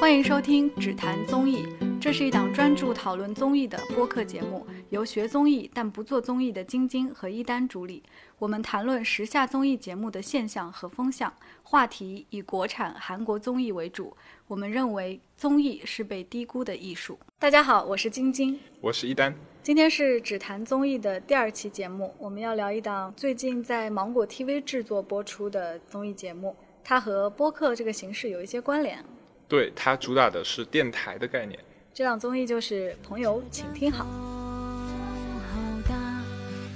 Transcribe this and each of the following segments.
欢迎收听《只谈综艺》，这是一档专注讨论综艺的播客节目，由学综艺但不做综艺的晶晶和一丹主理。我们谈论时下综艺节目的现象和风向，话题以国产、韩国综艺为主。我们认为综艺是被低估的艺术。大家好，我是晶晶，我是一丹。今天是《只谈综艺》的第二期节目，我们要聊一档最近在芒果 TV 制作播出的综艺节目，它和播客这个形式有一些关联。对，它主打的是电台的概念。这档综艺就是《朋友，请听好》。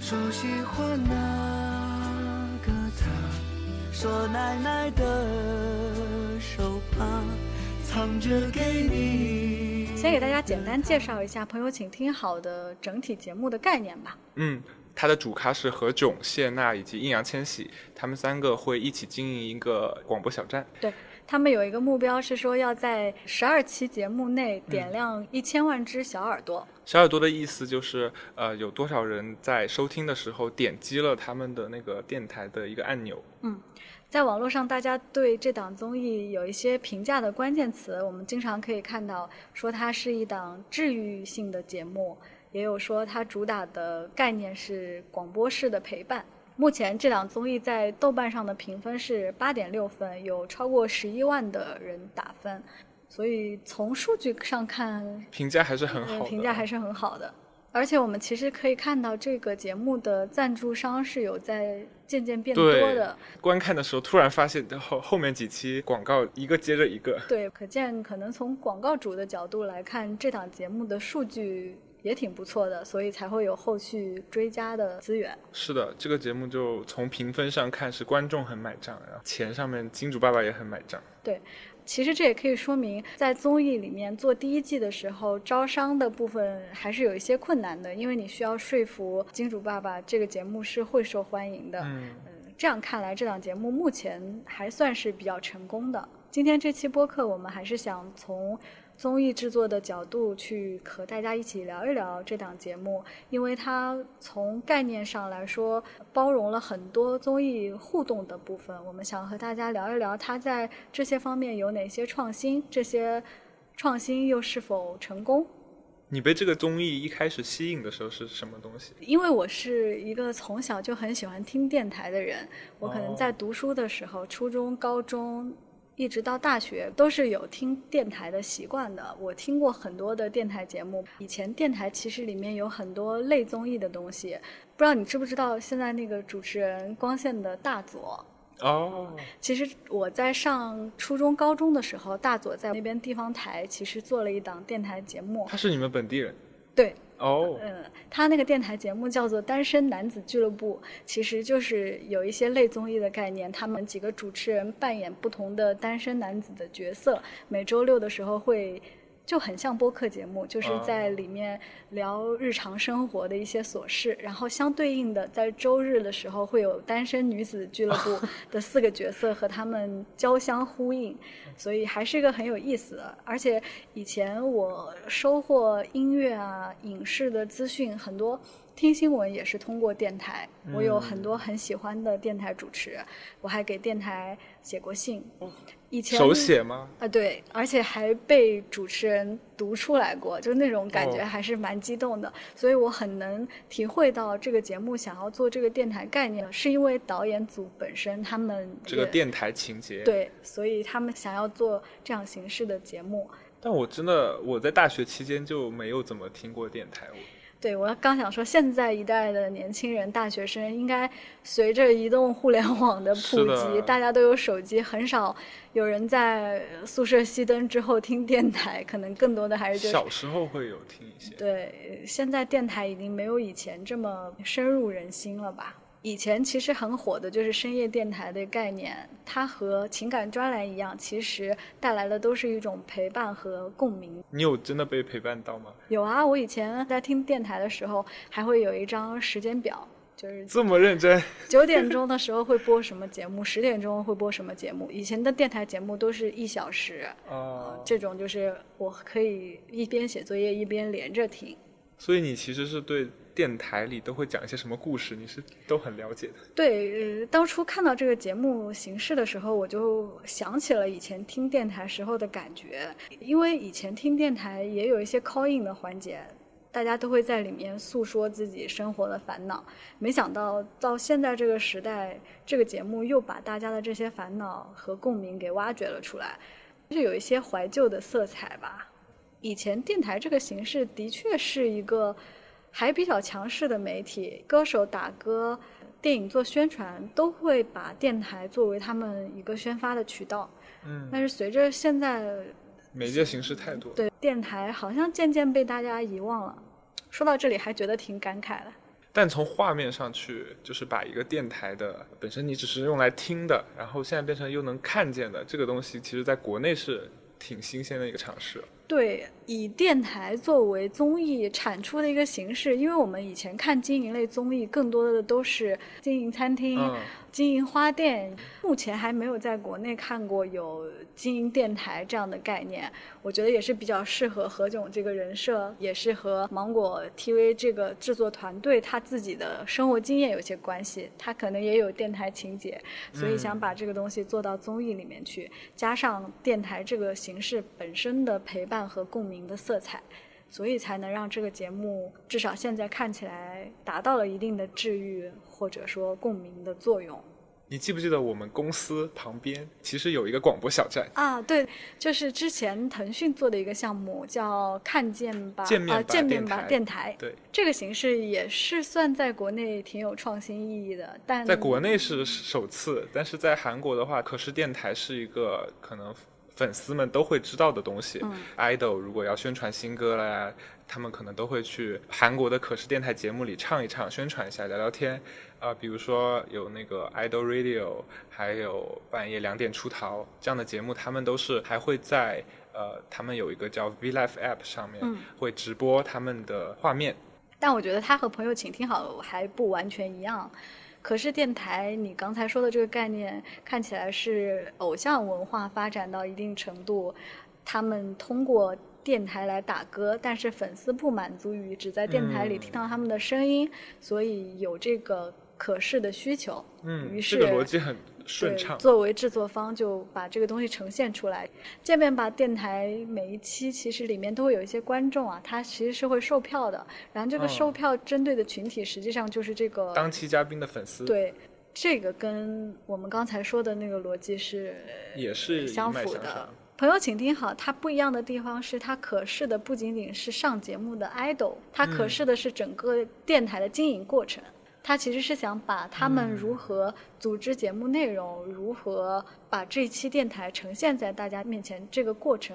说喜欢那个他，说奶奶的手帕藏着给你。先给大家简单介绍一下《朋友，请听好》的整体节目的概念吧。嗯，它的主咖是何炅、谢娜以及易烊千玺，他们三个会一起经营一个广播小站。对。他们有一个目标是说要在十二期节目内点亮一千万只小耳朵。小耳朵的意思就是，呃，有多少人在收听的时候点击了他们的那个电台的一个按钮。嗯，在网络上，大家对这档综艺有一些评价的关键词，我们经常可以看到说它是一档治愈性的节目，也有说它主打的概念是广播式的陪伴。目前这档综艺在豆瓣上的评分是八点六分，有超过十一万的人打分，所以从数据上看，评价还是很好，评价还是很好的。而且我们其实可以看到，这个节目的赞助商是有在渐渐变多的。观看的时候突然发现后后面几期广告一个接着一个。对，可见可能从广告主的角度来看，这档节目的数据。也挺不错的，所以才会有后续追加的资源。是的，这个节目就从评分上看是观众很买账，然后钱上面金主爸爸也很买账。对，其实这也可以说明，在综艺里面做第一季的时候，招商的部分还是有一些困难的，因为你需要说服金主爸爸这个节目是会受欢迎的。嗯，这样看来，这档节目目前还算是比较成功的。今天这期播客，我们还是想从。综艺制作的角度去和大家一起聊一聊这档节目，因为它从概念上来说包容了很多综艺互动的部分。我们想和大家聊一聊它在这些方面有哪些创新，这些创新又是否成功？你被这个综艺一开始吸引的时候是什么东西？因为我是一个从小就很喜欢听电台的人，我可能在读书的时候，初中、高中。一直到大学都是有听电台的习惯的。我听过很多的电台节目。以前电台其实里面有很多类综艺的东西，不知道你知不知道？现在那个主持人光线的大佐哦，其实我在上初中、高中的时候，大佐在那边地方台其实做了一档电台节目。他是你们本地人？对。哦，嗯，他那个电台节目叫做《单身男子俱乐部》，其实就是有一些类综艺的概念。他们几个主持人扮演不同的单身男子的角色，每周六的时候会。就很像播客节目，就是在里面聊日常生活的一些琐事，然后相对应的，在周日的时候会有单身女子俱乐部 的四个角色和他们交相呼应，所以还是一个很有意思的。而且以前我收获音乐啊、影视的资讯很多，听新闻也是通过电台。我有很多很喜欢的电台主持，我还给电台写过信。以前手写吗？啊，对，而且还被主持人读出来过，就那种感觉还是蛮激动的。所以我很能体会到这个节目想要做这个电台概念，是因为导演组本身他们这个电台情节对，所以他们想要做这样形式的节目。但我真的我在大学期间就没有怎么听过电台。对，我刚想说，现在一代的年轻人、大学生，应该随着移动互联网的普及，大家都有手机，很少有人在宿舍熄灯之后听电台，可能更多的还是小时候会有听一些。对，现在电台已经没有以前这么深入人心了吧。以前其实很火的就是深夜电台的概念，它和情感专栏一样，其实带来的都是一种陪伴和共鸣。你有真的被陪伴到吗？有啊，我以前在听电台的时候，还会有一张时间表，就是这么认真。九点钟的时候会播什么节目，十点钟会播什么节目。以前的电台节目都是一小时，哦，这种就是我可以一边写作业一边连着听。所以你其实是对。电台里都会讲一些什么故事，你是都很了解的。对，呃，当初看到这个节目形式的时候，我就想起了以前听电台时候的感觉，因为以前听电台也有一些 call in 的环节。大家都会在里面诉说自己生活的烦恼，没想到到现在这个时代，这个节目又把大家的这些烦恼和共鸣给挖掘了出来，就有一些怀旧的色彩吧。以前电台这个形式的确是一个还比较强势的媒体，歌手打歌、电影做宣传都会把电台作为他们一个宣发的渠道。嗯，但是随着现在媒介形式太多，对电台好像渐渐被大家遗忘了。说到这里还觉得挺感慨的，但从画面上去，就是把一个电台的本身你只是用来听的，然后现在变成又能看见的这个东西，其实在国内是挺新鲜的一个尝试。对，以电台作为综艺产出的一个形式，因为我们以前看经营类综艺，更多的都是经营餐厅。经营花店，目前还没有在国内看过有经营电台这样的概念。我觉得也是比较适合何炅这个人设，也是和芒果 TV 这个制作团队他自己的生活经验有些关系。他可能也有电台情节，所以想把这个东西做到综艺里面去，加上电台这个形式本身的陪伴和共鸣的色彩，所以才能让这个节目至少现在看起来达到了一定的治愈。或者说共鸣的作用。你记不记得我们公司旁边其实有一个广播小站啊？对，就是之前腾讯做的一个项目，叫“看见吧”啊，见面吧电台。对，这个形式也是算在国内挺有创新意义的。但在国内是首次，但是在韩国的话，可视电台是一个可能粉丝们都会知道的东西。idol 如果要宣传新歌了呀。他们可能都会去韩国的可视电台节目里唱一唱，宣传一下，聊聊天。啊，比如说有那个 Idol Radio，还有半夜两点出逃这样的节目，他们都是还会在呃，他们有一个叫 V Life App 上面会直播他们的画面。但我觉得他和朋友请听好还不完全一样。可是电台，你刚才说的这个概念看起来是偶像文化发展到一定程度，他们通过。电台来打歌，但是粉丝不满足于只在电台里听到他们的声音，所以有这个可视的需求。嗯，于是这个逻辑很顺畅。作为制作方，就把这个东西呈现出来。见面吧电台每一期其实里面都会有一些观众啊，他其实是会售票的。然后这个售票针对的群体实际上就是这个当期嘉宾的粉丝。对，这个跟我们刚才说的那个逻辑是也是相符的。朋友，请听好，它不一样的地方是，它可视的不仅仅是上节目的 idol，它可视的是整个电台的经营过程。它其实是想把他们如何组织节目内容，如何把这期电台呈现在大家面前这个过程。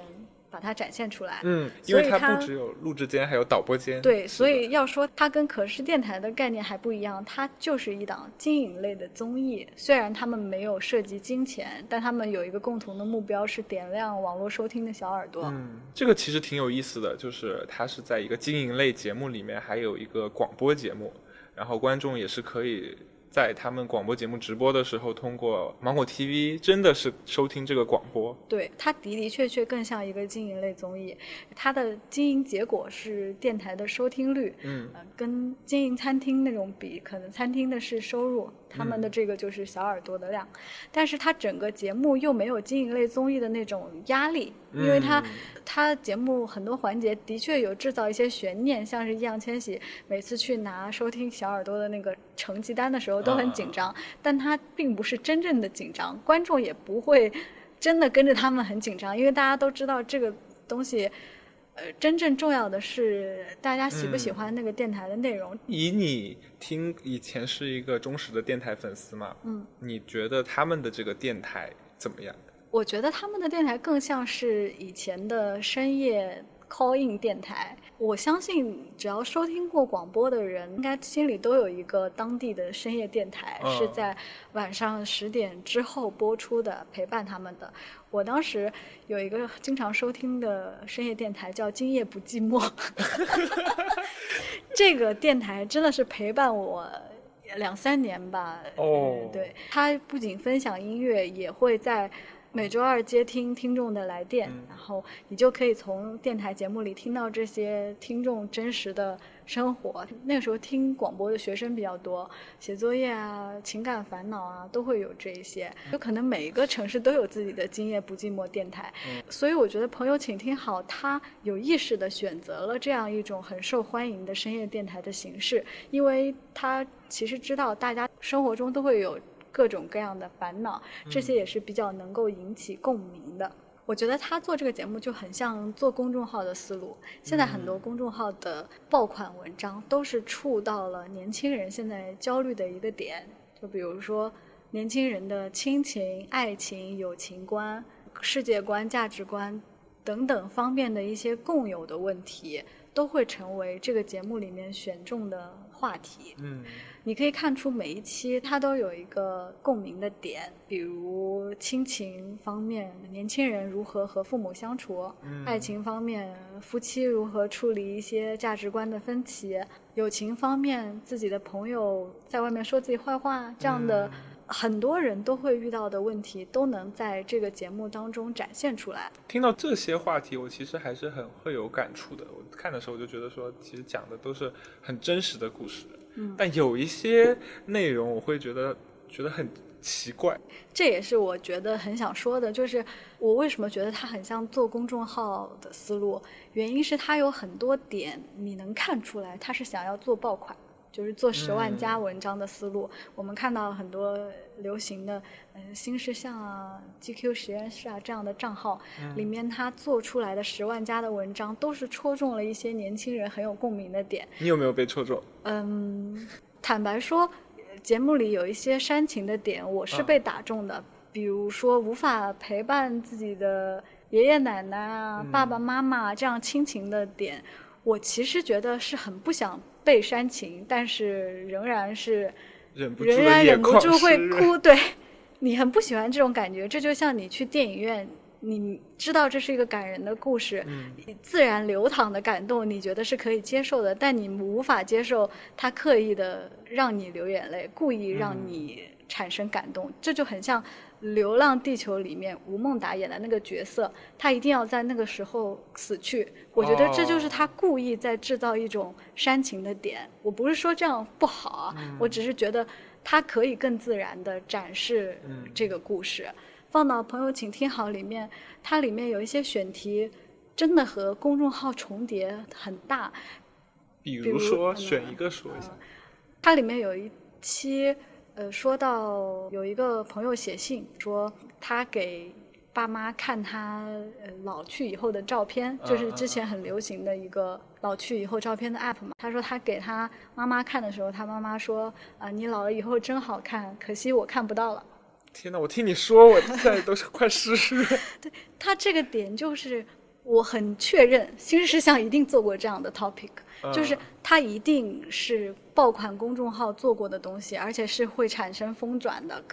把它展现出来，嗯，因为它不只有录制间，还有导播间。对，所以要说它跟可视电台的概念还不一样，它就是一档经营类的综艺。虽然他们没有涉及金钱，但他们有一个共同的目标是点亮网络收听的小耳朵。嗯，这个其实挺有意思的，就是它是在一个经营类节目里面还有一个广播节目，然后观众也是可以。在他们广播节目直播的时候，通过芒果 TV 真的是收听这个广播。对，它的的确确更像一个经营类综艺，它的经营结果是电台的收听率。嗯，跟经营餐厅那种比，可能餐厅的是收入，他们的这个就是小耳朵的量。但是他整个节目又没有经营类综艺的那种压力，因为他他节目很多环节的确有制造一些悬念，像是易烊千玺每次去拿收听小耳朵的那个成绩单的时候。都很紧张，但他并不是真正的紧张，观众也不会真的跟着他们很紧张，因为大家都知道这个东西，呃，真正重要的是大家喜不喜欢那个电台的内容。以你听以前是一个忠实的电台粉丝嘛，嗯，你觉得他们的这个电台怎么样？我觉得他们的电台更像是以前的深夜。call in 电台，我相信只要收听过广播的人，应该心里都有一个当地的深夜电台，是在晚上十点之后播出的，陪伴他们的。我当时有一个经常收听的深夜电台，叫《今夜不寂寞》。这个电台真的是陪伴我两三年吧。哦，对，它不仅分享音乐，也会在。每周二接听听众的来电，嗯然后你就可以从电台节目里听到这些听众真实的生活。那个时候听广播的学生比较多，写作业啊、情感烦恼啊都会有这一些。就可能每一个城市都有自己的今夜不寂寞电台，所以我觉得朋友请听好，他有意识的选择了这样一种很受欢迎的深夜电台的形式，因为他其实知道大家生活中都会有各种各样的烦恼，这些也是比较能够引起共鸣的。我觉得他做这个节目就很像做公众号的思路。现在很多公众号的爆款文章都是触到了年轻人现在焦虑的一个点，就比如说年轻人的亲情、爱情、友情观、世界观、价值观等等方面的一些共有的问题，都会成为这个节目里面选中的话题。嗯。你可以看出每一期它都有一个共鸣的点，比如亲情方面，年轻人如何和父母相处；嗯。爱情方面，夫妻如何处理一些价值观的分歧；友情方面，自己的朋友在外面说自己坏话，这样的很多人都会遇到的问题，都能在这个节目当中展现出来。听到这些话题，我其实还是很会有感触的。我看的时候就觉得说，其实讲的都是很真实的故事，嗯但有一些内容我会觉得觉得很奇怪。这也是我觉得很想说的，就是我为什么觉得它很像做公众号的思路，原因是它有很多点你能看出来，它是想要做爆款，就是做十万加文章的思路。我们看到很多流行的，呃，新事项啊、GQ 实验室啊这样的账号，里面他做出来的十万加的文章，都是戳中了一些年轻人很有共鸣的点。你有没有被戳中？嗯，坦白说，呃节目里有一些煽情的点，我是嗯被打中的。比如说，无法陪伴自己的爷爷奶奶啊、嗯爸爸妈妈这样亲情的点，我其实觉得是很不想被煽情，但是仍然是忍不住仍然忍不住会。哭。对，你很不喜欢这种感觉，这就像你去电影院。你知道这是一个感人的故事，嗯自然流淌的感动，你觉得是可以接受的，但你无法接受他刻意的让你流眼泪，故意让你产生感动，这就很像《流浪地球》里面吴孟达演的那个角色，他一定要在那个时候死去。我觉得这就是他故意在制造一种煽情的点。我不是说这样不好啊，我只是觉得他可以更自然的展示这个故事。放到朋友请听好里面，它里面有一些选题，真的和公众号重叠很大。比比如如说，嗯选一个说一下。它里面有一期，呃，说到有一个朋友写信说，他给爸妈看他呃老去以后的照片，就是之前很流行的一个老去以后照片的 app 嘛。他说他给他妈妈看的时候，他妈妈说啊、你老了以后真好看，可惜我看不到了。天哪！我听你说，我现在都是快湿湿。他这个点就是我很确认，新事项一定做过这样的 topic，、就是它一定是爆款公众号做过的东西，而且是会产生疯转的，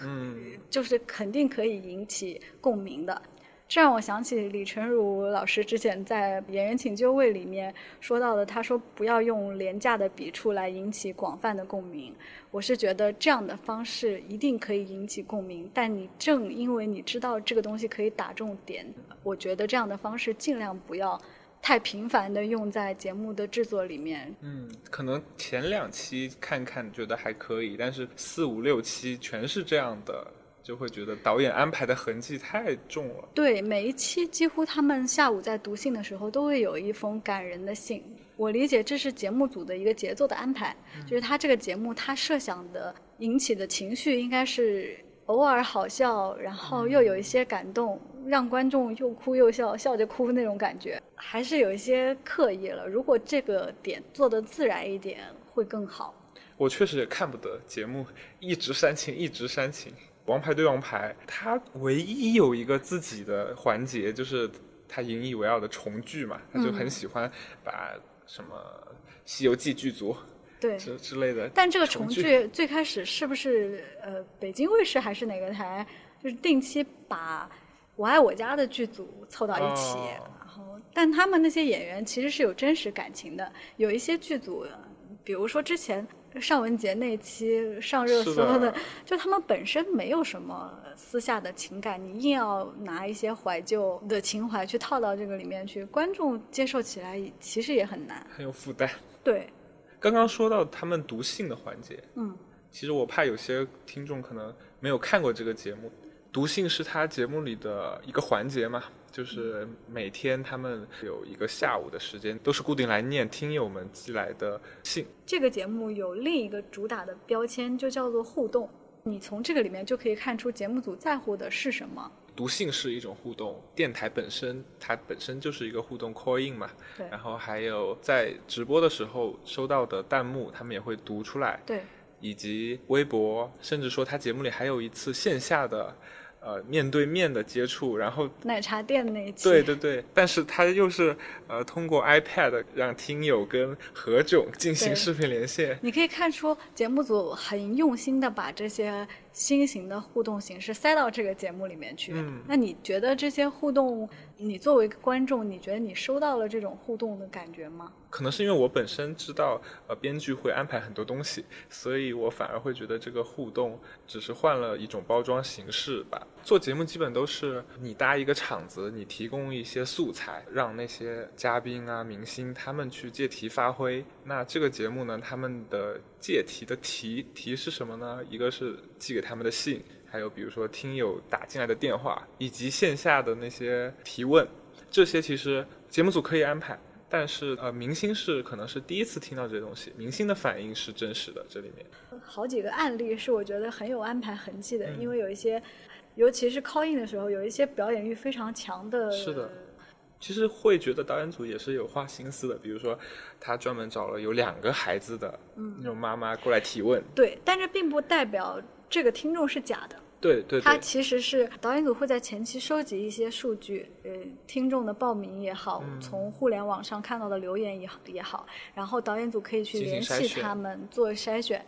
就是肯定可以引起共鸣的。这让我想起李成儒老师之前在《演员请就位》里面说到的，他说不要用廉价的笔触来引起广泛的共鸣。我是觉得这样的方式一定可以引起共鸣，但你正因为你知道这个东西可以打中点，我觉得这样的方式尽量不要太频繁的用在节目的制作里面。嗯，可能前两期看看觉得还可以，但是四五六期全是这样的，就会觉得导演安排的痕迹太重了。对，每一期几乎他们下午在读信的时候都会有一封感人的信。我理解这是节目组的一个节奏的安排，就是他这个节目他设想的引起的情绪应该是偶尔好笑，然后又有一些感动，让观众又哭又笑，笑着哭那种感觉，还是有一些刻意了。如果这个点做得自然一点，会更好。我确实也看不得节目一直煽情，一直煽情。王牌对王牌，他唯一有一个自己的环节，就是他引以为傲的重聚嘛，他就很喜欢把什么《西游记》剧组对，之之类的。但这个重重聚最开始是不是呃北京卫视还是哪个台，就是定期把《我爱我家》的剧组凑到一起，哦然后但他们那些演员其实是有真实感情的，有一些剧组，比如说之前尚雯婕那期上热搜的，就他们本身没有什么私下的情感，你硬要拿一些怀旧的情怀去套到这个里面去，观众接受起来其实也很难，很有负担。对，刚刚说到他们读信的环节，嗯，其实我怕有些听众可能没有看过这个节目，读信是他节目里的一个环节嘛。就是每天他们有一个下午的时间，都是固定来念听友们寄来的信。这个节目有另一个主打的标签，就叫做互动。你从这个里面就可以看出节目组在乎的是什么。读信是一种互动，电台本身它本身就是一个互动 call in 嘛。对。然后还有在直播的时候收到的弹幕，他们也会读出来。对。以及微博，甚至说他节目里还有一次线下的。呃，面对面的接触，然后奶茶店那期，对对对，但是他又是呃通过 iPad 让听友跟何炅进行视频连线。你可以看出节目组很用心的把这些新型的互动形式塞到这个节目里面去。嗯，那你觉得这些互动，你作为观众，你觉得你收到了这种互动的感觉吗？可能是因为我本身知道，呃，编剧会安排很多东西，所以我反而会觉得这个互动只是换了一种包装形式吧。做节目基本都是你搭一个场子，你提供一些素材，让那些嘉宾啊、明星他们去借题发挥。那这个节目呢，他们的借题的题题是什么呢？一个是寄给他们的信，还有比如说听友打进来的电话，以及线下的那些提问，这些其实节目组可以安排。但是呃，明星是可能是第一次听到这些东西，明星的反应是真实的。这里面好几个案例是我觉得很有安排痕迹的，因为有一些，尤其是 call in 的时候，有一些表演欲非常强的。是的，其实会觉得导演组也是有花心思的，比如说他专门找了有两个孩子的那种妈妈过来提问。对，但这并不代表这个听众是假的。对对，他其实是导演组会在前期收集一些数据，呃，听众的报名也好，从互联网上看到的留言也好也好，然后导演组可以去联系他们做筛选，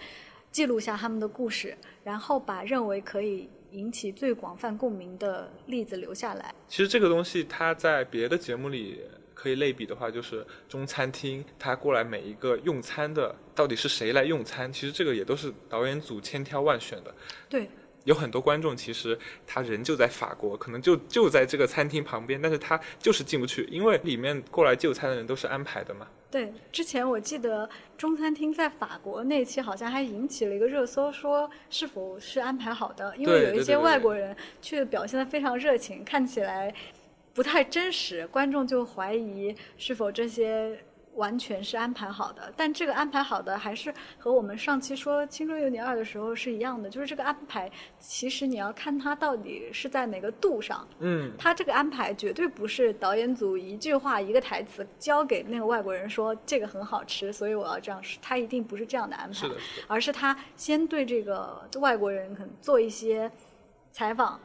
记录下他们的故事，然后把认为可以引起最广泛共鸣的例子留下来。其实这个东西，它在别的节目里可以类比的话，就是中餐厅，它过来每一个用餐的到底是谁来用餐，其实这个也都是导演组千挑万选的。对。有很多观众其实他人就在法国，可能就就在这个餐厅旁边，但是他就是进不去，因为里面过来就餐的人都是安排的嘛。对，之前我记得中餐厅在法国那期好像还引起了一个热搜，说是否是安排好的，因为有一些外国人却表现的非常热情，看起来不太真实，观众就怀疑是否这些。完全是安排好的，但这个安排好的还是和我们上期说《青春有你二》的时候是一样的，就是这个安排，其实你要看它到底是在哪个度上。嗯，它这个安排绝对不是导演组一句话一个台词交给那个外国人说这个很好吃，所以我要这样吃，他一定不是这样的安排，是的，而是他先对这个外国人可能做一些采访，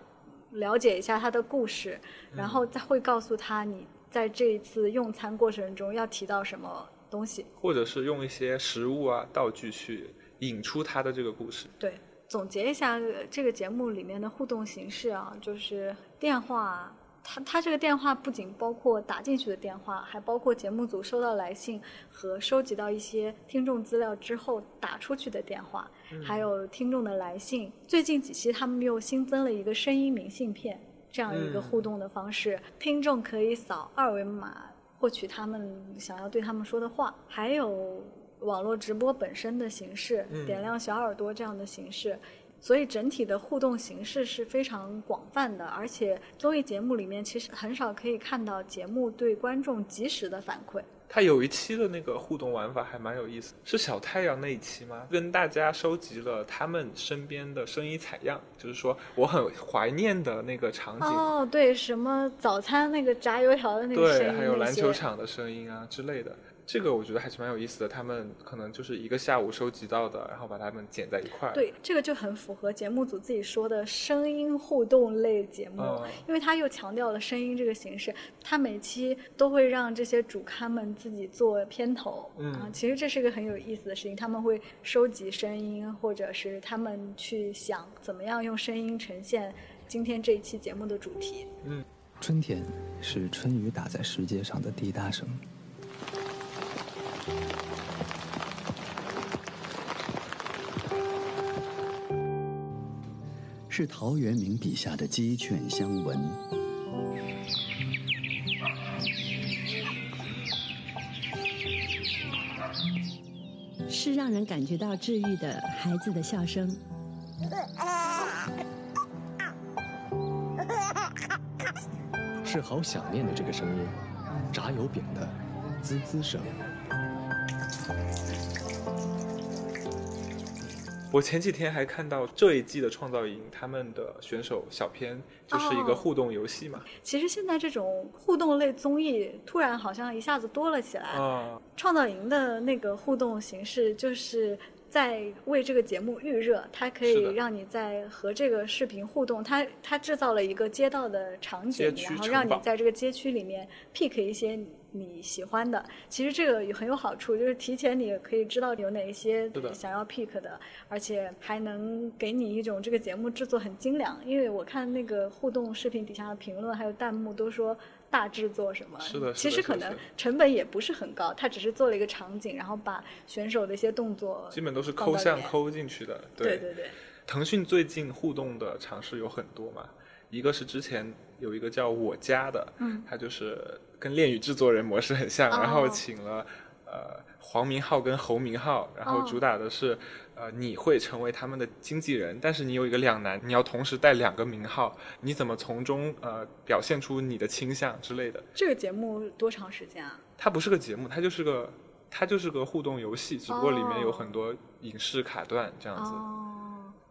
了解一下他的故事，然后再会告诉他你。在这一次用餐过程中，要提到什么东西，或者是用一些食物啊、道具去引出他的这个故事。对，总结一下这个节目里面的互动形式啊，就是电话，他他这个电话不仅包括打进去的电话，还包括节目组收到来信和收集到一些听众资料之后打出去的电话，还有听众的来信。最近几期他们又新增了一个声音明信片。这样一个互动的方式，听众可以扫二维码获取他们想要对他们说的话，还有网络直播本身的形式，点亮小耳朵这样的形式，所以整体的互动形式是非常广泛的。而且综艺节目里面其实很少可以看到节目对观众及时的反馈。他有一期的那个互动玩法还蛮有意思，是小太阳那一期吗？跟大家收集了他们身边的声音采样，就是说我很怀念的那个场景。哦，对，什么早餐那个炸油条的那个声音，对，还有篮球场的声音啊之类的。这个我觉得还是蛮有意思的，他们可能就是一个下午收集到的，然后把它们剪在一块儿。对，这个就很符合节目组自己说的声音互动类节目，因为他又强调了声音这个形式，他每期都会让这些主咖们自己做片头。嗯，其实这是一个很有意思的事情，他们会收集声音，或者是他们去想怎么样用声音呈现今天这一期节目的主题。嗯，春天是春雨打在石阶上的滴答声。是陶渊明笔下的鸡犬相闻。是让人感觉到治愈的孩子的笑声。是好想念的这个声音炸油饼的滋滋声。我前几天还看到这一季的创造营，他们的选手小片就是一个互动游戏嘛。其实现在这种互动类综艺突然好像一下子多了起来。啊，创造营的那个互动形式就是。在为这个节目预热，它可以让你在和这个视频互动。它它制造了一个街道的场景，然后让你在这个街区里面 pick 一些你喜欢的。其实这个也很有好处，就是提前你可以知道有哪一些想要 pick 的，而且还能给你一种这个节目制作很精良。因为我看那个互动视频底下的评论还有弹幕都说。大制作什么？是的，其实可能成本也不是很高，他只是做了一个场景，然后把选手的一些动作基本都是抠像抠进去的。对对对。腾讯最近互动的尝试有很多嘛，一个是之前有一个叫我家的，嗯，它就是跟恋与制作人模式很像，然后请了呃黄明昊跟侯明昊，然后主打的是。呃，你会成为他们的经纪人，但是你有一个两难，你要同时带两个名号，你怎么从中呃表现出你的倾向之类的？这个节目多长时间啊？它不是个节目，它就是个它就是个互动游戏，只不过里面有很多影视卡段这样子。哦。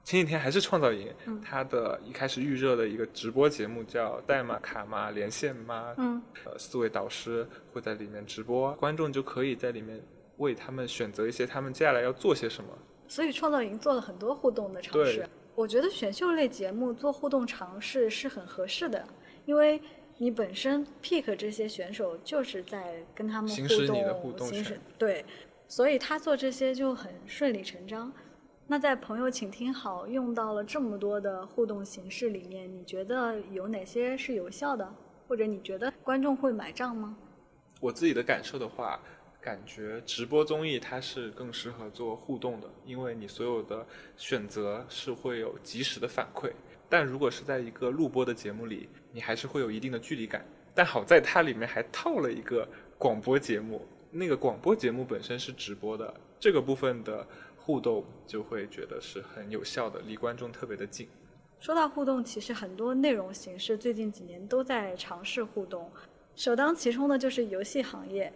前几天还是创造营，它的一开始预热的一个直播节目叫“代码卡吗？连线吗？”嗯。呃，四位导师会在里面直播，观众就可以在里面为他们选择一些他们接下来要做些什么。所以创造营做了很多互动的尝试，我觉得选秀类节目做互动尝试是很合适的，因为你本身 pick 这些选手就是在跟他们互动，行使你的互动权，对，所以他做这些就很顺理成章。那在朋友请听好用到了这么多的互动形式里面，你觉得有哪些是有效的，或者你觉得观众会买账吗？我自己的感受的话。感觉直播综艺它是更适合做互动的，因为你所有的选择是会有及时的反馈。但如果是在一个录播的节目里，你还是会有一定的距离感。但好在它里面还套了一个广播节目，那个广播节目本身是直播的，这个部分的互动就会觉得是很有效的，离观众特别的近。说到互动，其实很多内容形式最近几年都在尝试互动，首当其冲的就是游戏行业。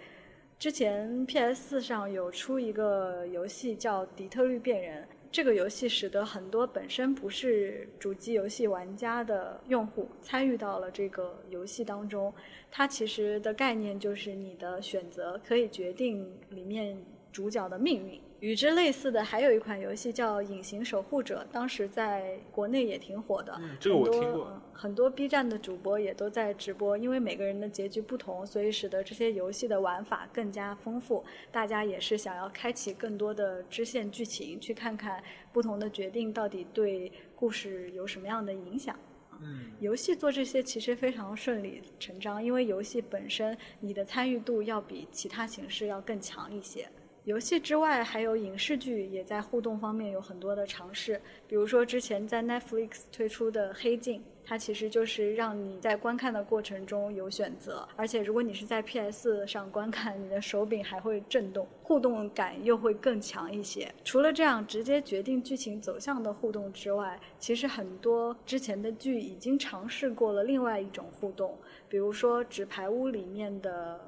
之前 PS 上有出一个游戏叫《底特律变人》，这个游戏使得很多本身不是主机游戏玩家的用户参与到了这个游戏当中。它其实的概念就是你的选择可以决定里面主角的命运。与之类似的还有一款游戏叫《隐形守护者》，当时在国内也挺火的。嗯，这个我听过。很多 B 站的主播也都在直播，因为每个人的结局不同，所以使得这些游戏的玩法更加丰富。大家也是想要开启更多的支线剧情，去看看不同的决定到底对故事有什么样的影响。嗯，游戏做这些其实非常顺理成章，因为游戏本身你的参与度要比其他形式要更强一些。游戏之外，还有影视剧也在互动方面有很多的尝试。比如说，之前在 Netflix 推出的《黑镜》，它其实就是让你在观看的过程中有选择，而且如果你是在 PS 上观看，你的手柄还会震动，互动感又会更强一些。除了这样直接决定剧情走向的互动之外，其实很多之前的剧已经尝试过了另外一种互动，比如说《纸牌屋》里面的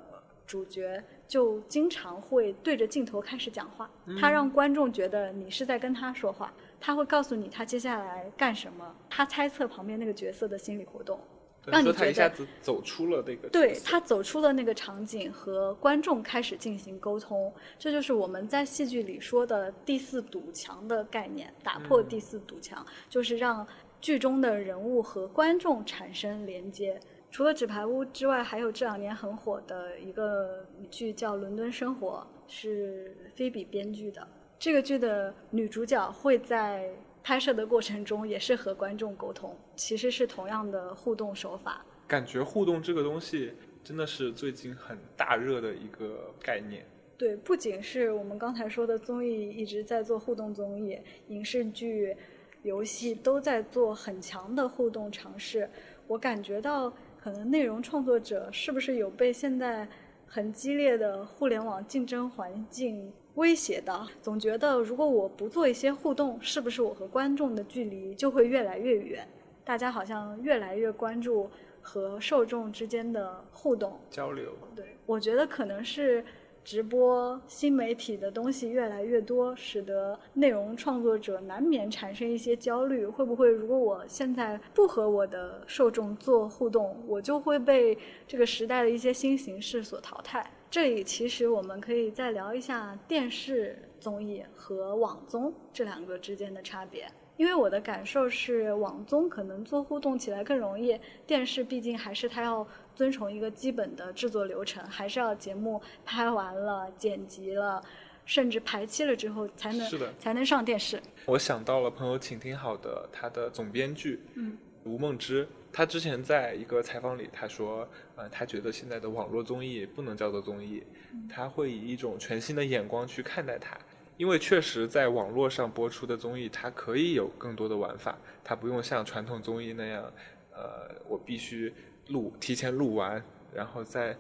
主角。就经常会对着镜头开始讲话，他让观众觉得你是在跟他说话，他会告诉你他接下来干什么，他猜测旁边那个角色的心理活动，让你觉得他一下子走出了那个，对他走出了那个场景和观众开始进行沟通，这就是我们在戏剧里说的第四堵墙的概念，打破第四堵墙，就是让剧中的人物和观众产生连接。除了《纸牌屋》之外，还有这两年很火的一个剧叫《伦敦生活》，是菲比编剧的。这个剧的女主角会在拍摄的过程中也是和观众沟通，其实是同样的互动手法。感觉互动这个东西真的是最近很大热的一个概念。对，不仅是我们刚才说的综艺一直在做互动综艺，影视剧。游戏都在做很强的互动尝试。我感觉到，可能内容创作者是不是有被现在很激烈的互联网竞争环境威胁到？总觉得如果我不做一些互动，是不是我和观众的距离就会越来越远？大家好像越来越关注和受众之间的互动交流。对，我觉得可能是。直播新媒体的东西越来越多，使得内容创作者难免产生一些焦虑。会不会，如果我现在不和我的受众做互动，我就会被这个时代的一些新形式所淘汰？这里其实我们可以再聊一下电视综艺和网综这两个之间的差别。因为我的感受是，网综可能做互动起来更容易，电视毕竟还是它要遵从一个基本的制作流程，还是要节目拍完了、剪辑了，甚至排期了之后才能才能上电视。我想到了朋友，请听好的，他的总编剧，嗯，吴梦之，他之前在一个采访里他说，呃，他觉得现在的网络综艺不能叫做综艺，他会以一种全新的眼光去看待它。因为确实，在网络上播出的综艺，它可以有更多的玩法，它不用像传统综艺那样，呃，我必须录提前录完，然后在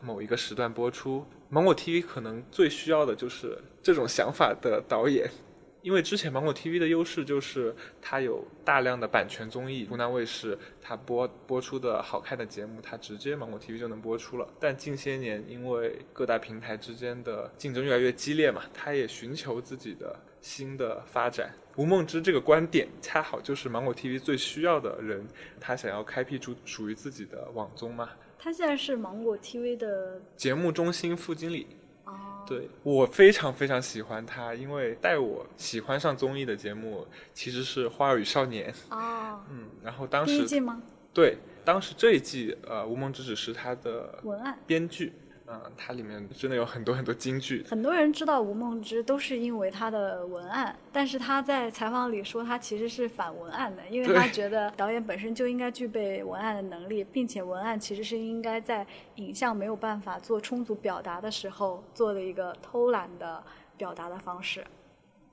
某一个时段播出。芒果 TV 可能最需要的就是这种想法的导演。因为之前芒果 TV 的优势就是它有大量的版权综艺，湖南卫视它播播出的好看的节目，它直接芒果 TV 就能播出了。但近些年因为各大平台之间的竞争越来越激烈嘛，它也寻求自己的新的发展。吴梦之这个观点恰好就是芒果 TV 最需要的人，他想要开辟出属于自己的网综嘛。他现在是芒果 TV 的节目中心副经理。对我非常非常喜欢他，因为带我喜欢上综艺的节目其实是《花儿与少年》哦，嗯，然后当时第一季吗？对，当时这一季呃，吴梦之只是他的文案编剧。嗯，它里面真的有很多很多金句。很多人知道吴梦之都是因为他的文案，但是他在采访里说他其实是反文案的，因为他觉得导演本身就应该具备文案的能力，并且文案其实是应该在影像没有办法做充足表达的时候做的一个偷懒的表达的方式。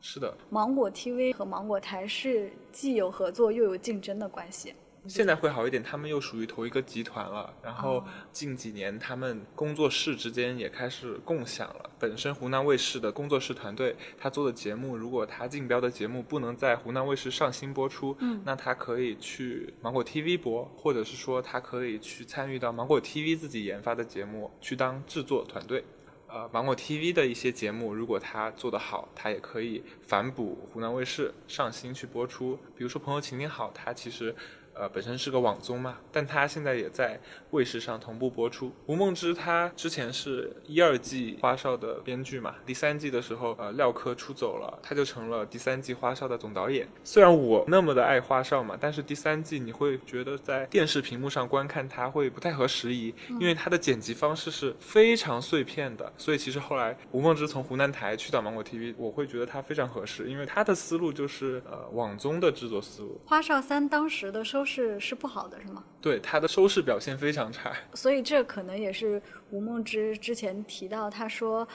是的，芒果 TV 和芒果台是既有合作又有竞争的关系。现在会好一点，他们又属于同一个集团了。然后近几年，他们工作室之间也开始共享了。本身湖南卫视的工作室团队，他做的节目，如果他竞标的节目不能在湖南卫视上新播出，嗯，那他可以去芒果 TV 播，或者是说他可以去参与到芒果 TV 自己研发的节目去当制作团队。呃，芒果 TV 的一些节目，如果他做得好，他也可以反哺湖南卫视上新去播出。比如说《朋友，请你好》，他其实。呃，本身是个网综嘛，但他现在也在卫视上同步播出。吴梦之他之前是一二季花少的编剧嘛，第三季的时候，呃，廖科出走了，他就成了第三季花少的总导演。虽然我那么的爱花少嘛，但是第三季你会觉得在电视屏幕上观看它会不太合时宜，因为它的剪辑方式是非常碎片的。所以其实后来吴梦之从湖南台去到芒果 TV，我会觉得他非常合适，因为他的思路就是呃网综的制作思路。花少三当时的收。是是不好的，是吗？对，它的收视表现非常差。所以这可能也是吴梦之之前提到，他说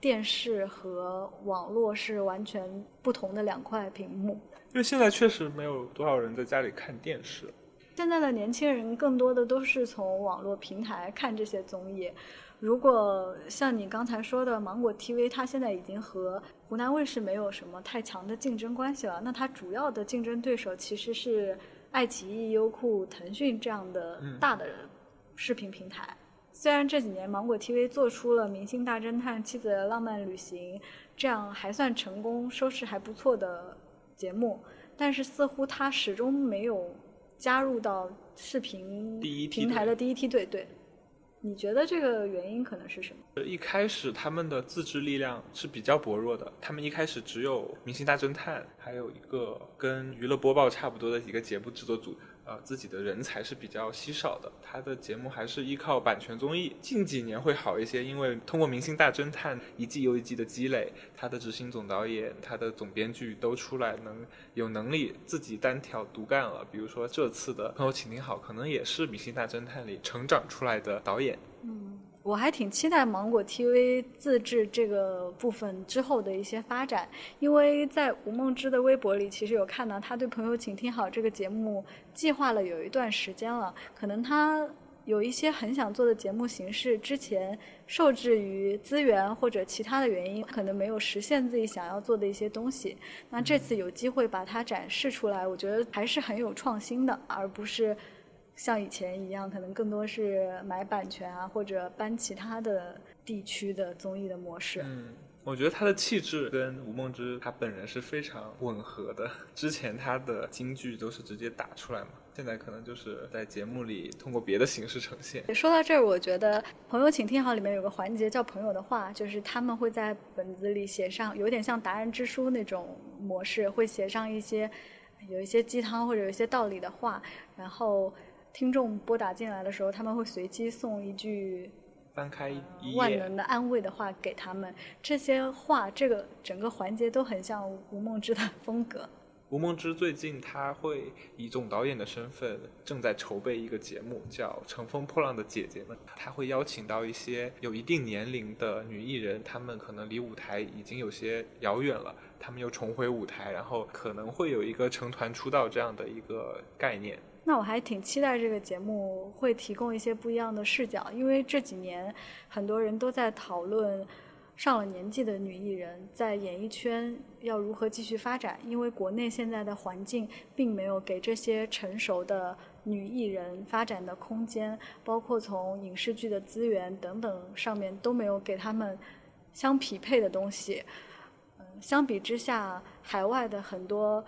电视和网络是完全不同的两块屏幕。因为现在确实没有多少人在家里看电视。现在的年轻人更多的都是从网络平台看这些综艺。如果像你刚才说的，芒果 TV 它现在已经和湖南卫视没有什么太强的竞争关系了，那它主要的竞争对手其实是。爱奇艺、优酷、腾讯这样的大的视频平台，虽然这几年芒果 TV 做出了《明星大侦探》《妻子的浪漫旅行》这样还算成功、收视还不错的节目，但是似乎它始终没有加入到视频平台的第一梯队。对。你觉得这个原因可能是什么？一开始他们的自制力量是比较薄弱的，他们一开始只有《明星大侦探》，还有一个跟娱乐播报差不多的一个节目制作组。呃，自己的人才是比较稀少的，他的节目还是依靠版权综艺。近几年会好一些，因为通过《明星大侦探》一季又一季的积累，他的执行总导演、他的总编剧都出来，能有能力自己单挑独干了。比如说这次的朋友，请听好，可能也是《明星大侦探》里成长出来的导演。嗯，我还挺期待芒果 TV 自制这个部分之后的一些发展，因为在吴梦之的微博里，其实有看到他对《朋友请听好》这个节目计划了有一段时间了，可能他有一些很想做的节目形式，之前受制于资源或者其他的原因，可能没有实现自己想要做的一些东西。那这次有机会把它展示出来，我觉得还是很有创新的，而不是。像以前一样，可能更多是买版权啊，或者搬其他的地区的综艺的模式。嗯，我觉得他的气质跟吴梦之他本人是非常吻合的。之前他的京剧都是直接打出来嘛，现在可能就是在节目里通过别的形式呈现。说到这儿，我觉得《朋友请听好》里面有个环节叫“朋友的话”，就是他们会在本子里写上，有点像达人之书那种模式，会写上一些有一些鸡汤或者有一些道理的话，然后。听众拨打进来的时候，他们会随机送一句翻开一万能的安慰的话给他们。这些话，这个整个环节都很像吴梦之的风格。吴梦之最近他会以总导演的身份正在筹备一个节目，叫《乘风破浪的姐姐们》。他会邀请到一些有一定年龄的女艺人，她们可能离舞台已经有些遥远了，她们又重回舞台，然后可能会有一个成团出道这样的一个概念。那我还挺期待这个节目会提供一些不一样的视角，因为这几年很多人都在讨论上了年纪的女艺人在演艺圈要如何继续发展，因为国内现在的环境并没有给这些成熟的女艺人发展的空间，包括从影视剧的资源等等上面都没有给他们相匹配的东西。嗯，相比之下，海外的很多。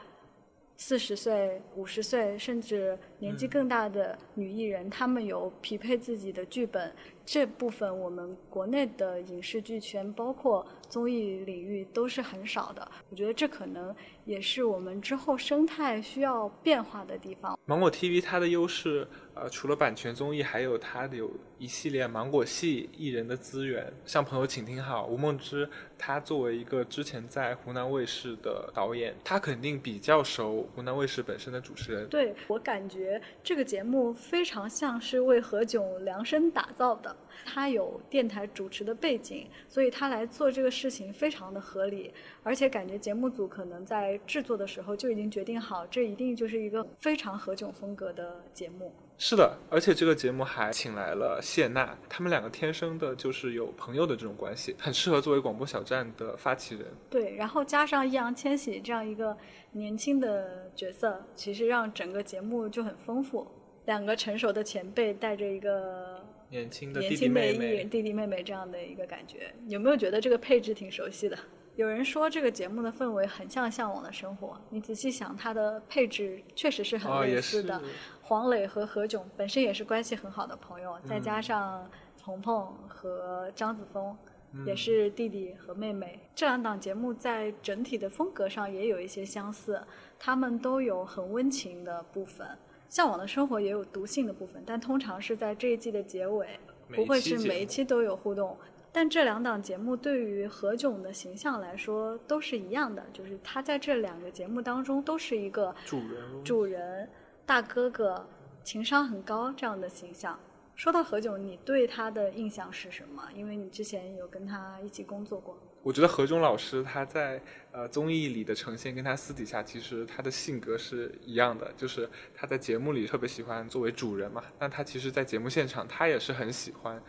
四十岁、五十岁，甚至年纪更大的女艺人，她们有匹配自己的剧本。这部分我们国内的影视剧圈，包括综艺领域，都是很少的。我觉得这可能也是我们之后生态需要变化的地方。芒果 TV 它的优势。呃，除了版权综艺，还有它的有一系列芒果系艺人的资源。像朋友，请听好，吴梦之，他作为一个之前在湖南卫视的导演，他肯定比较熟湖南卫视本身的主持人。对我感觉这个节目非常像是为何炅量身打造的，他有电台主持的背景，所以他来做这个事情非常的合理。而且感觉节目组可能在制作的时候就已经决定好，这一定就是一个非常何炅风格的节目。是的，而且这个节目还请来了谢娜，他们两个天生的就是有朋友的这种关系，很适合作为广播小站的发起人。对，然后加上易烊千玺这样一个年轻的角色，其实让整个节目就很丰富。两个成熟的前辈带着一个年轻的年轻的艺人弟弟妹妹这样的一个感觉，有没有觉得这个配置挺熟悉的？有人说这个节目的氛围很像《向往的生活》，你仔细想，它的配置确实是很类似的。黄磊和何炅本身也是关系很好的朋友，再加上鹏鹏和张子枫也是弟弟和妹妹，这两档节目在整体的风格上也有一些相似，他们都有很温情的部分，《向往的生活》也有毒性的部分，但通常是在这一季的结尾，不会是每一期都有互动。但这两档节目对于何炅的形象来说都是一样的，就是他在这两个节目当中都是一个主人，主人大哥哥，情商很高这样的形象。说到何炅，你对他的印象是什么？因为你之前有跟他一起工作过。我觉得何炅老师他在呃综艺里的呈现跟他私底下其实他的性格是一样的，就是他在节目里特别喜欢作为主人嘛，那他其实，在节目现场他也是很喜欢。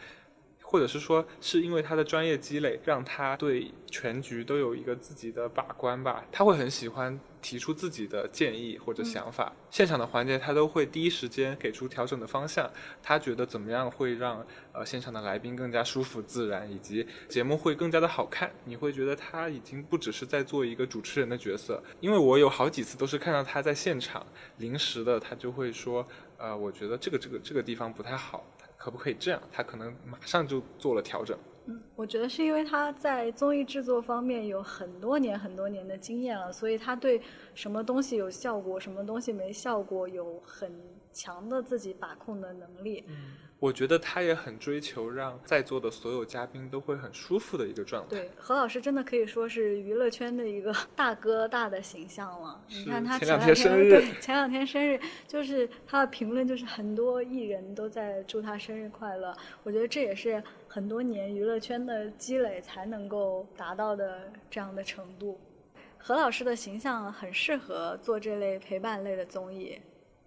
或者是说，是因为他的专业积累，让他对全局都有一个自己的把关吧。他会很喜欢提出自己的建议或者想法，现场的环节他都会第一时间给出调整的方向。他觉得怎么样会让呃现场的来宾更加舒服自然，以及节目会更加的好看。你会觉得他已经不只是在做一个主持人的角色，因为我有好几次都是看到他在现场临时的，他就会说，呃，我觉得这个这个这个地方不太好。可不可以这样？他可能马上就做了调整。嗯，我觉得是因为他在综艺制作方面有很多年很多年的经验了，所以他对什么东西有效果，什么东西没效果，有很强的自己把控的能力。嗯，我觉得他也很追求让在座的所有嘉宾都会很舒服的一个状态。对，何老师真的可以说是娱乐圈的一个 大哥大的形象了。你看他前两两天生日对前两天生日，就是他的评论就是很多艺人都在祝他生日快乐。我觉得这也是很多年娱乐圈的积累才能够达到的这样的程度。何老师的形象很适合做这类陪伴类的综艺。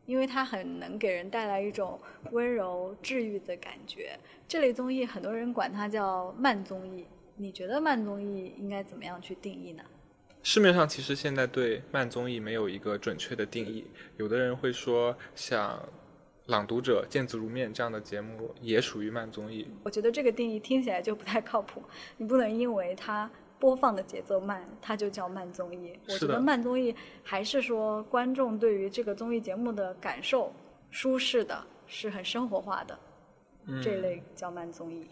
因为它很能给人带来一种温柔治愈的感觉。这类综艺很多人管它叫慢综艺，你觉得慢综艺应该怎么样去定义呢？市面上其实现在对慢综艺没有一个准确的定义，有的人会说像《朗读者》《见字如面》这样的节目也属于慢综艺。我觉得这个定义听起来就不太靠谱，你不能因为它。播放的节奏慢，它就叫慢综艺。我觉得慢综艺还是说观众对于这个综艺节目的感受舒适的，是很生活化的，这类叫慢综艺。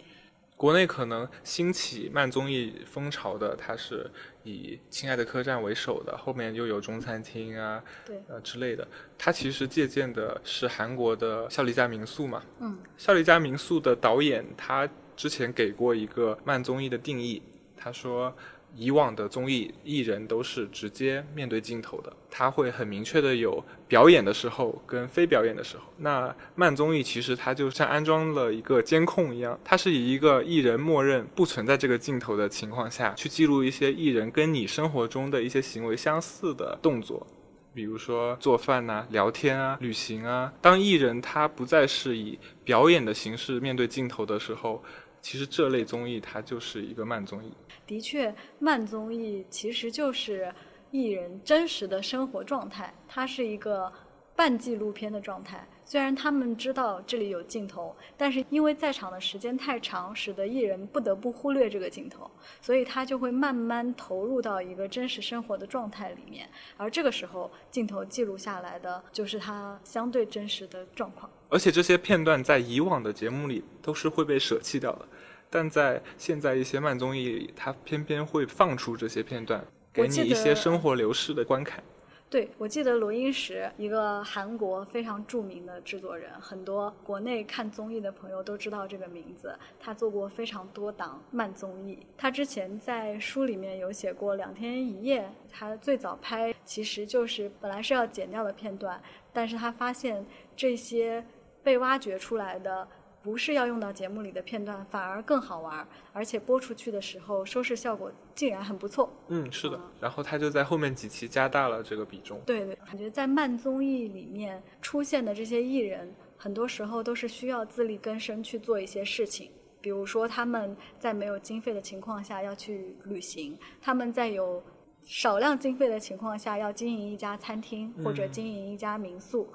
国内可能兴起慢综艺风潮的，它是以《亲爱的客栈》为首的，后面又有中餐厅啊，对，呃之类的。它其实借鉴的是韩国的《孝利家民宿》嘛。嗯，《孝利家民宿》的导演他之前给过一个慢综艺的定义。他说，以往的综艺艺人都是直接面对镜头的，他会很明确的有表演的时候跟非表演的时候。那慢综艺其实它就像安装了一个监控一样，它是以一个艺人默认不存在这个镜头的情况下去记录一些艺人跟你生活中的一些行为相似的动作，比如说做饭呐、聊天啊、旅行啊。当艺人他不再是以表演的形式面对镜头的时候。其实这类综艺它就是一个慢综艺。的确，慢综艺其实就是艺人真实的生活状态，它是一个半纪录片的状态。虽然他们知道这里有镜头，但是因为在场的时间太长，使得艺人不得不忽略这个镜头，所以他就会慢慢投入到一个真实生活的状态里面。而这个时候，镜头记录下来的就是他相对真实的状况。而且这些片段在以往的节目里都是会被舍弃掉的。但在现在一些慢综艺里，他偏偏会放出这些片段，给你一些生活流逝的观看。对，我记得罗英石，一个韩国非常著名的制作人，很多国内看综艺的朋友都知道这个名字。他做过非常多档慢综艺。他之前在书里面有写过《两天一夜》，他最早拍其实就是本来是要剪掉的片段，但是他发现这些被挖掘出来的。不是要用到节目里的片段，反而更好玩，而且播出去的时候收视效果竟然很不错。嗯，是的。然后他就在后面几期加大了这个比重。对对，感觉在慢综艺里面出现的这些艺人，很多时候都是需要自力更生去做一些事情。比如说他们在没有经费的情况下要去旅行，他们在有少量经费的情况下要经营一家餐厅或者经营一家民宿。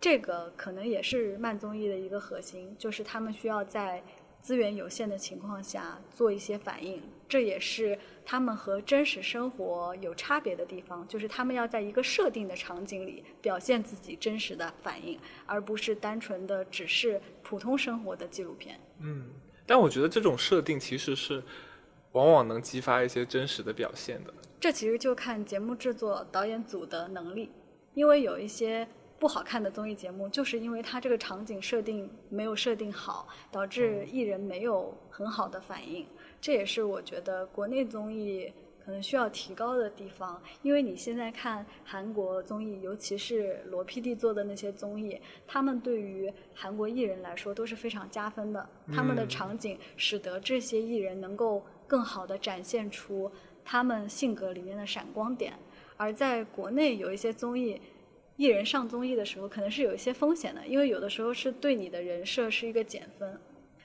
这个可能也是慢综艺的一个核心，就是他们需要在资源有限的情况下做一些反应，这也是他们和真实生活有差别的地方，就是他们要在一个设定的场景里表现自己真实的反应，而不是单纯的只是普通生活的纪录片。嗯，但我觉得这种设定其实是往往能激发一些真实的表现的。这其实就看节目制作导演组的能力，因为有一些。不好看的综艺节目，就是因为它这个场景设定没有设定好，导致艺人没有很好的反应。这也是我觉得国内综艺可能需要提高的地方。因为你现在看韩国综艺，尤其是罗 PD 做的那些综艺，他们对于韩国艺人来说都是非常加分的。他们的场景使得这些艺人能够更好的展现出他们性格里面的闪光点。而在国内有一些综艺。艺人上综艺的时候，可能是有一些风险的，因为有的时候是对你的人设是一个减分。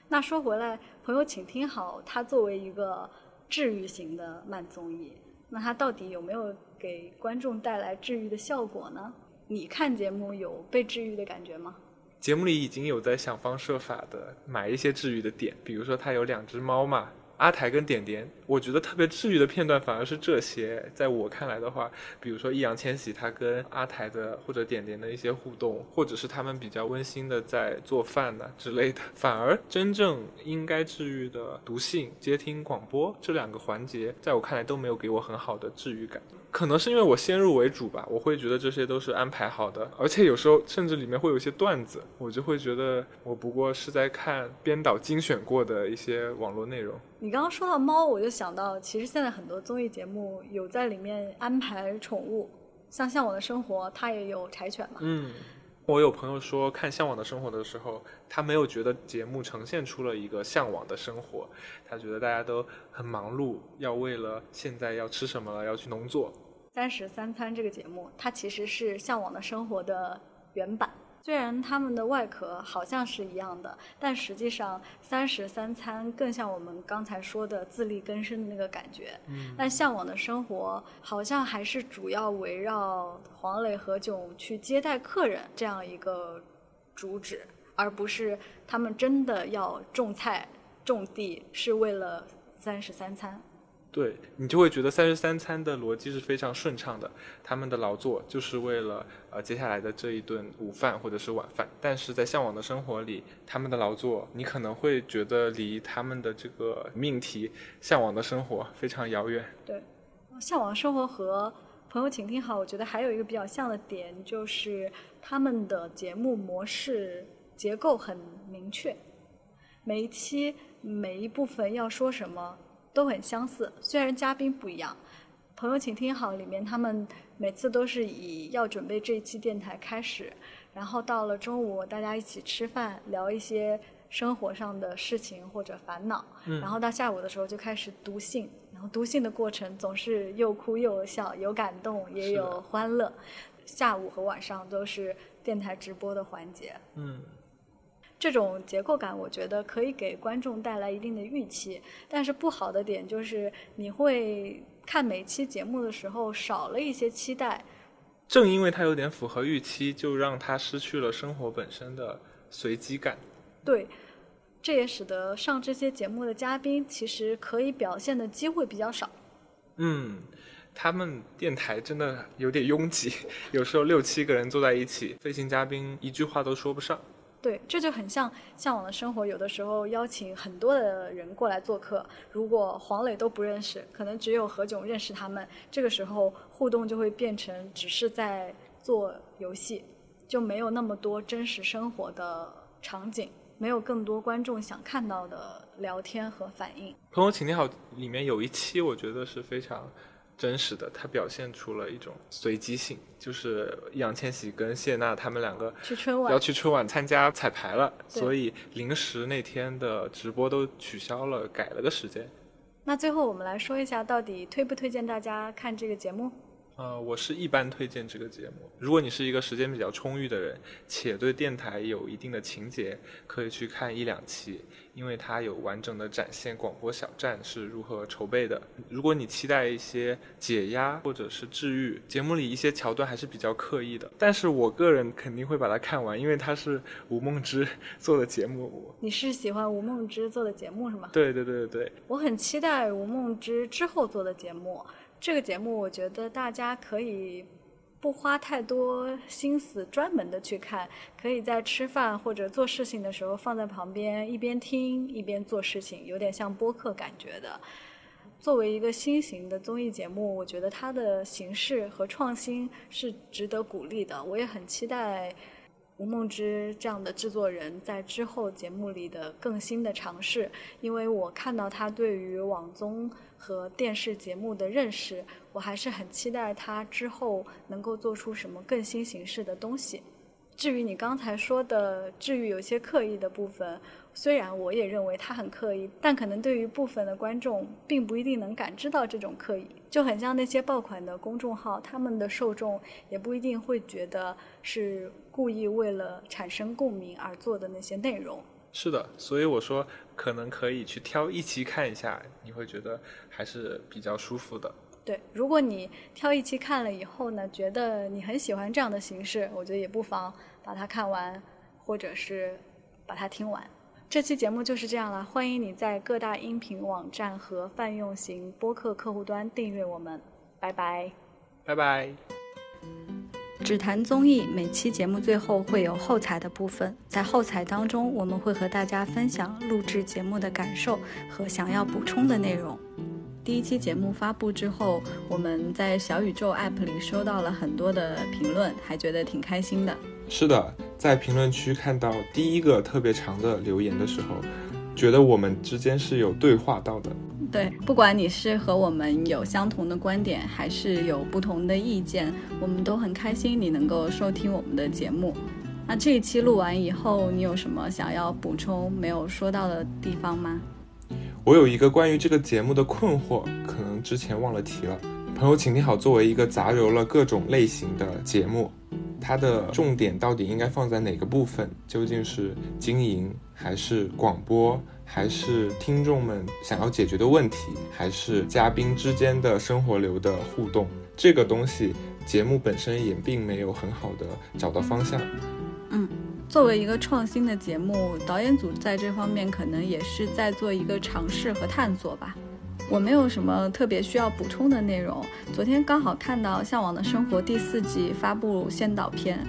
那说回来，朋友，请听好，它作为一个治愈型的慢综艺，那它到底有没有给观众带来治愈的效果呢？你看节目有被治愈的感觉吗？节目里已经有在想方设法的买一些治愈的点，比如说它有两只猫嘛。阿台跟点点，我觉得特别治愈的片段反而是这些。在我看来的话，比如说易烊千玺他跟阿台的或者点点的一些互动，或者是他们比较温馨的在做饭呐之类的，反而真正应该治愈的读信、接听广播这两个环节，在我看来都没有给我很好的治愈感。可能是因为我先入为主吧，我会觉得这些都是安排好的，而且有时候甚至里面会有一些段子，我就会觉得我不过是在看编导精选过的一些网络内容。你刚刚说到猫，我就想到，其实现在很多综艺节目有在里面安排宠物，像《向往的生活》，它也有柴犬嘛。嗯。我有朋友说，看《向往的生活》的时候，他没有觉得节目呈现出了一个向往的生活，他觉得大家都很忙碌，要为了现在要吃什么了要去农作。三十三餐这个节目，它其实是《向往的生活》的原版。虽然他们的外壳好像是一样的，但实际上三食三餐更像我们刚才说的自力更生的那个感觉。嗯，但向往的生活好像还是主要围绕黄磊和炅去接待客人这样一个主旨，而不是他们真的要种菜种地是为了三食三餐。对你就会觉得三十三餐的逻辑是非常顺畅的，他们的劳作就是为了呃接下来的这一顿午饭或者是晚饭。但是在向往的生活里，他们的劳作你可能会觉得离他们的这个命题向往的生活非常遥远。对，向往生活和朋友请听好，我觉得还有一个比较像的点就是他们的节目模式结构很明确，每一期每一部分要说什么。都很相似，虽然嘉宾不一样。朋友，请听好，里面他们每次都是以要准备这一期电台开始，然后到了中午大家一起吃饭，聊一些生活上的事情或者烦恼，然后到下午的时候就开始读信，然后读信的过程总是又哭又笑，有感动也有欢乐。下午和晚上都是电台直播的环节。嗯。这种结构感，我觉得可以给观众带来一定的预期，但是不好的点就是你会看每期节目的时候少了一些期待。正因为它有点符合预期，就让它失去了生活本身的随机感。对，这也使得上这些节目的嘉宾其实可以表现的机会比较少。嗯，他们电台真的有点拥挤，有时候六七个人坐在一起，飞行嘉宾一句话都说不上。对，这就很像《向往的生活》，有的时候邀请很多的人过来做客，如果黄磊都不认识，可能只有何炅认识他们，这个时候互动就会变成只是在做游戏，就没有那么多真实生活的场景，没有更多观众想看到的聊天和反应。朋友，请你好，里面有一期我觉得是非常。真实的，它表现出了一种随机性，就是易烊千玺跟谢娜他们两个去春晚要去春晚参加彩排了，所以临时那天的直播都取消了，改了个时间。那最后我们来说一下，到底推不推荐大家看这个节目？呃，我是一般推荐这个节目。如果你是一个时间比较充裕的人，且对电台有一定的情节，可以去看一两期，因为它有完整的展现广播小站是如何筹备的。如果你期待一些解压或者是治愈，节目里一些桥段还是比较刻意的。但是我个人肯定会把它看完，因为它是吴梦之 做的节目。你是喜欢吴梦之做的节目是吗？对对对对对。我很期待吴梦之之后做的节目。这个节目，我觉得大家可以不花太多心思专门的去看，可以在吃饭或者做事情的时候放在旁边，一边听一边做事情，有点像播客感觉的。作为一个新型的综艺节目，我觉得它的形式和创新是值得鼓励的。我也很期待吴梦之这样的制作人在之后节目里的更新的尝试，因为我看到他对于网综。和电视节目的认识，我还是很期待他之后能够做出什么更新形式的东西。至于你刚才说的治愈有些刻意的部分，虽然我也认为他很刻意，但可能对于部分的观众并不一定能感知到这种刻意，就很像那些爆款的公众号，他们的受众也不一定会觉得是故意为了产生共鸣而做的那些内容。是的，所以我说可能可以去挑一期看一下，你会觉得还是比较舒服的。对，如果你挑一期看了以后呢，觉得你很喜欢这样的形式，我觉得也不妨把它看完，或者是把它听完。这期节目就是这样了，欢迎你在各大音频网站和泛用型播客客户端订阅我们，拜拜，拜拜。只谈综艺，每期节目最后会有后采的部分，在后采当中，我们会和大家分享录制节目的感受和想要补充的内容。第一期节目发布之后，我们在小宇宙 App 里收到了很多的评论，还觉得挺开心的。是的，在评论区看到第一个特别长的留言的时候，觉得我们之间是有对话到的。对，不管你是和我们有相同的观点，还是有不同的意见，我们都很开心你能够收听我们的节目。那这一期录完以后，你有什么想要补充没有说到的地方吗？我有一个关于这个节目的困惑，可能之前忘了提了。朋友，请听好，作为一个杂糅了各种类型的节目，它的重点到底应该放在哪个部分？究竟是经营，还是广播？还是听众们想要解决的问题，还是嘉宾之间的生活流的互动，这个东西节目本身也并没有很好的找到方向。嗯，作为一个创新的节目，导演组在这方面可能也是在做一个尝试和探索吧。我没有什么特别需要补充的内容。昨天刚好看到《向往的生活》第四季发布先导片。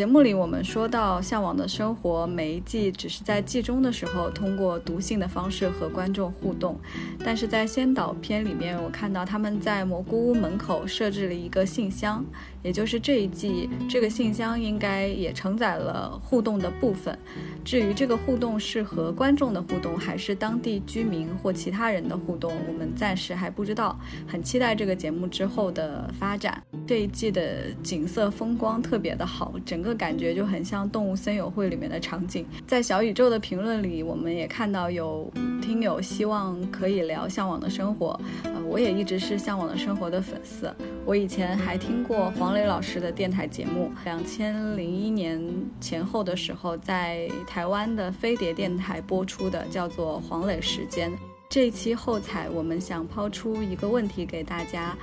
节目里我们说到，《向往的生活》每一季只是在季中的时候通过读信的方式和观众互动，但是在先导片里面，我看到他们在蘑菇屋门口设置了一个信箱，也就是这一季这个信箱应该也承载了互动的部分。至于这个互动是和观众的互动，还是当地居民或其他人的互动，我们暂时还不知道。很期待这个节目之后的发展。这一季的景色风光特别的好，整。个感觉就很像《动物森友会》里面的场景。在小宇宙的评论里，我们也看到有听友希望可以聊《向往的生活》。呃，我也一直是《向往的生活》的粉丝。我以前还听过黄黄磊老师的电台节目，两千零一年前后的时候，在台湾的飞碟电台播出的，叫做《黄磊时间》。这一期后采，我们想抛出一个问题给大家：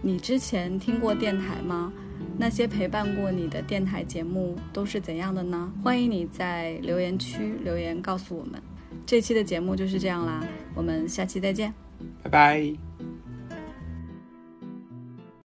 你之前听过电台吗？那些陪伴过你的电台节目都是怎样的呢？欢迎你在留言区留言告诉我们。这期的节目就是这样啦，我们下期再见，拜拜。